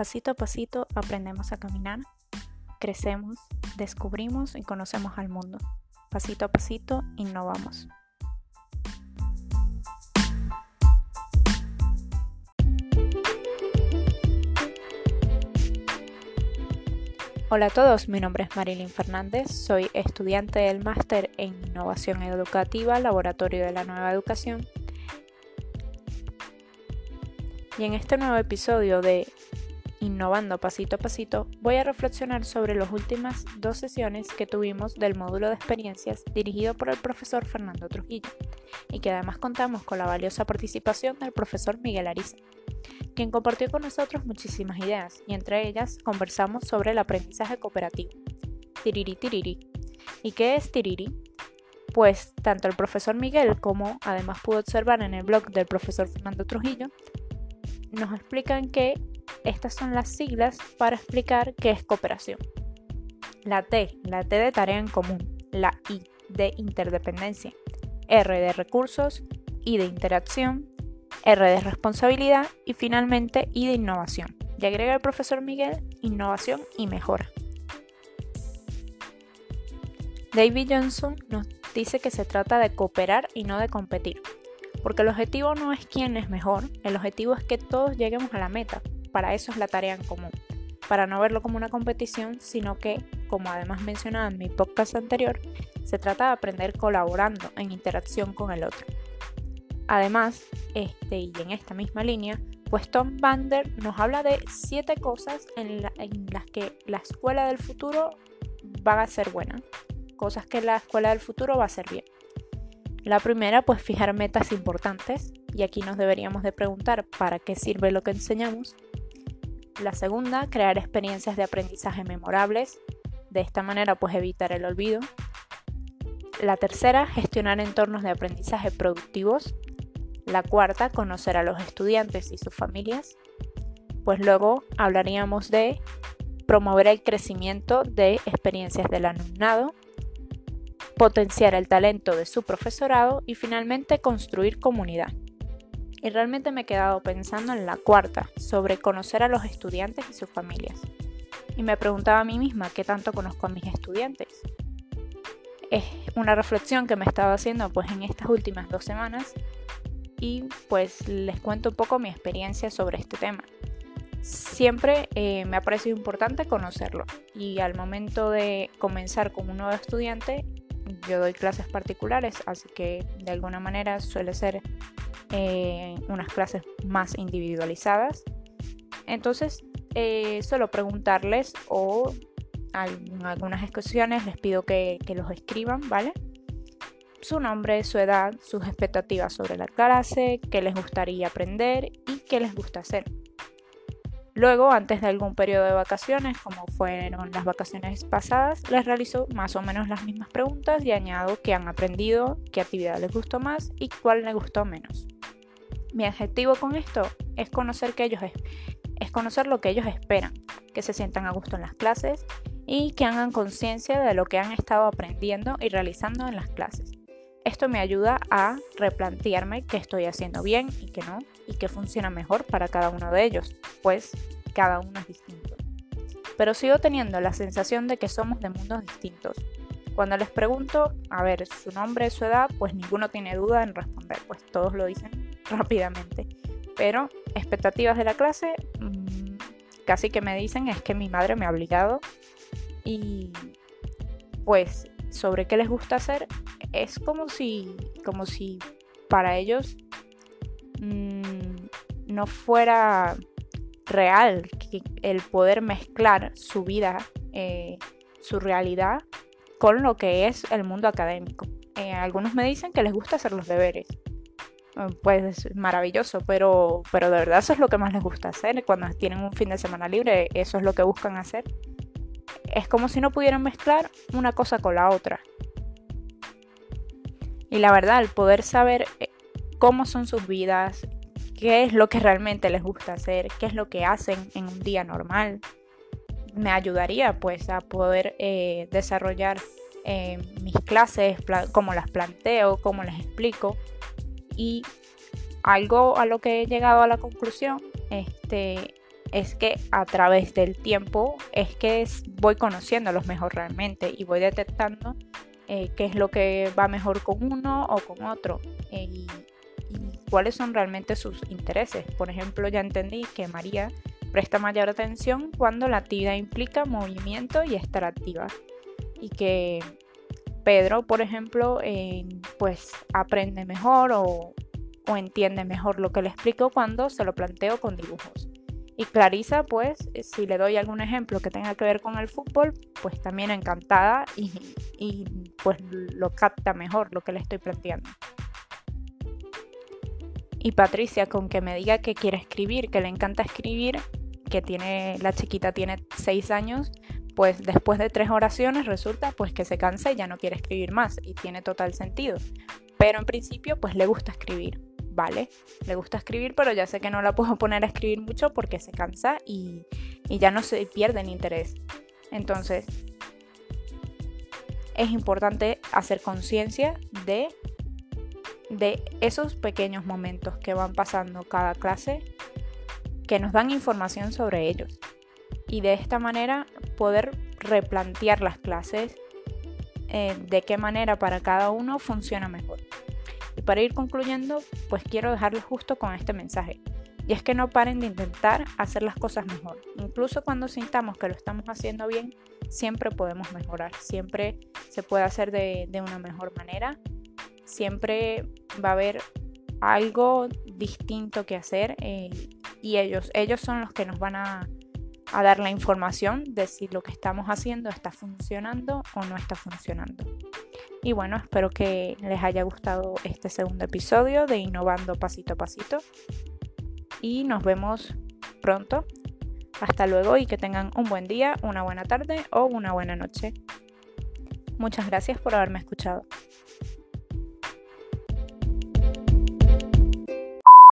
Pasito a pasito aprendemos a caminar, crecemos, descubrimos y conocemos al mundo. Pasito a pasito innovamos. Hola a todos, mi nombre es Marilyn Fernández, soy estudiante del máster en Innovación Educativa, Laboratorio de la Nueva Educación. Y en este nuevo episodio de Innovando Pasito a Pasito, voy a reflexionar sobre las últimas dos sesiones que tuvimos del módulo de experiencias dirigido por el profesor Fernando Trujillo, y que además contamos con la valiosa participación del profesor Miguel Ariza quien compartió con nosotros muchísimas ideas y entre ellas conversamos sobre el aprendizaje cooperativo. Tiriri tiriri. ¿Y qué es tiriri? Pues tanto el profesor Miguel como además pudo observar en el blog del profesor Fernando Trujillo, nos explican que estas son las siglas para explicar qué es cooperación. La T, la T de tarea en común, la I de interdependencia, R de recursos, I de interacción, R de responsabilidad y finalmente I de innovación. Y agrega el profesor Miguel innovación y mejora. David Johnson nos dice que se trata de cooperar y no de competir, porque el objetivo no es quién es mejor, el objetivo es que todos lleguemos a la meta, para eso es la tarea en común, para no verlo como una competición, sino que, como además mencionaba en mi podcast anterior, se trata de aprender colaborando en interacción con el otro. Además, este, y en esta misma línea, pues Tom Bander nos habla de siete cosas en, las que la escuela del futuro va a ser buena, cosas que la escuela del futuro va a ser bien. La primera, pues fijar metas importantes, y aquí nos deberíamos de preguntar para qué sirve lo que enseñamos. La segunda, crear experiencias de aprendizaje memorables, de esta manera pues evitar el olvido. La tercera, gestionar entornos de aprendizaje productivos, la cuarta, conocer a los estudiantes y sus familias. Pues luego hablaríamos de promover el crecimiento de experiencias del alumnado, potenciar el talento de su profesorado y finalmente construir comunidad. Y realmente me he quedado pensando en la cuarta, sobre conocer a los estudiantes y sus familias. Y me preguntaba a mí misma qué tanto conozco a mis estudiantes. Es una reflexión que me he estado haciendo pues en estas últimas dos semanas y pues les cuento un poco mi experiencia sobre este tema. Siempre eh, me ha parecido importante conocerlo y al momento de comenzar como un nuevo estudiante, yo doy clases particulares, así que de alguna manera suele ser eh, unas clases más individualizadas. Entonces, eh, suelo preguntarles o en algunas ocasiones les pido que, que los escriban, ¿vale? su nombre, su edad, sus expectativas sobre la clase, qué les gustaría aprender y qué les gusta hacer. Luego, antes de algún periodo de vacaciones, como fueron las vacaciones pasadas, les realizo más o menos las mismas preguntas y añado qué han aprendido, qué actividad les gustó más y cuál les gustó menos. Mi objetivo con esto es conocer, es conocer lo que ellos esperan, que se sientan a gusto en las clases y que hagan conciencia de lo que han estado aprendiendo y realizando en las clases. Esto me ayuda a replantearme qué estoy haciendo bien y qué no, y qué funciona mejor para cada uno de ellos, pues cada uno es distinto. Pero sigo teniendo la sensación de que somos de mundos distintos. Cuando les pregunto, a ver, su nombre, su edad, pues ninguno tiene duda en responder, pues todos lo dicen rápidamente. Pero expectativas de la clase, mm, casi que me dicen es que mi madre me ha obligado y pues sobre qué les gusta hacer, es como si, como si para ellos mm, no fuera real el poder mezclar su vida, eh, su realidad, con lo que es el mundo académico. Eh, algunos me dicen que les gusta hacer los deberes. Eh, pues es maravilloso, pero, pero de verdad eso es lo que más les gusta hacer. Cuando tienen un fin de semana libre, eso es lo que buscan hacer. Es como si no pudieran mezclar una cosa con la otra. Y la verdad, el poder saber eh, cómo son sus vidas, qué es lo que realmente les gusta hacer, qué es lo que hacen en un día normal, me ayudaría pues a poder eh, desarrollar eh, mis clases, cómo las planteo, cómo les explico. Y algo a lo que he llegado a la conclusión este, es que a través del tiempo es que voy conociendo los mejor realmente y voy detectando eh, qué es lo que va mejor con uno o con otro eh, y, cuáles son realmente sus intereses. Por ejemplo, ya entendí que María presta mayor atención cuando la actividad implica movimiento y estar activa y que Pedro, por ejemplo, pues aprende mejor o, o entiende mejor lo que le explico cuando se lo planteo con dibujos. Y Clarisa, pues, si le doy algún ejemplo que tenga que ver con el fútbol, pues también encantada y, pues lo capta mejor lo que le estoy planteando. Y Patricia, con que me diga que quiere escribir, que le encanta escribir, que tiene, la chiquita tiene seis años, pues después de tres oraciones resulta pues que se cansa y ya no quiere escribir más y tiene total sentido. Pero en principio pues le gusta escribir vale, le gusta escribir, pero ya sé que no la puedo poner a escribir mucho porque se cansa y, ya no se pierde el interés. Entonces, es importante hacer conciencia de, de esos pequeños momentos que van pasando cada clase que nos dan información sobre ellos. Y de esta manera poder replantear las clases eh, de qué manera para cada uno funciona mejor. Y para ir concluyendo, pues quiero dejarles justo con este mensaje. Y es que no paren de intentar hacer las cosas mejor. Incluso cuando sintamos que lo estamos haciendo bien, siempre podemos mejorar. Siempre se puede hacer de, una mejor manera. Siempre va a haber algo distinto que hacer. Eh, y ellos, ellos son los que nos van a, a dar la información de si lo que estamos haciendo está funcionando o no está funcionando. Y bueno, espero que les haya gustado este segundo episodio de Innovando Pasito a Pasito. Y nos vemos pronto. Hasta luego y que tengan un buen día, una buena tarde o una buena noche. Muchas gracias por haberme escuchado.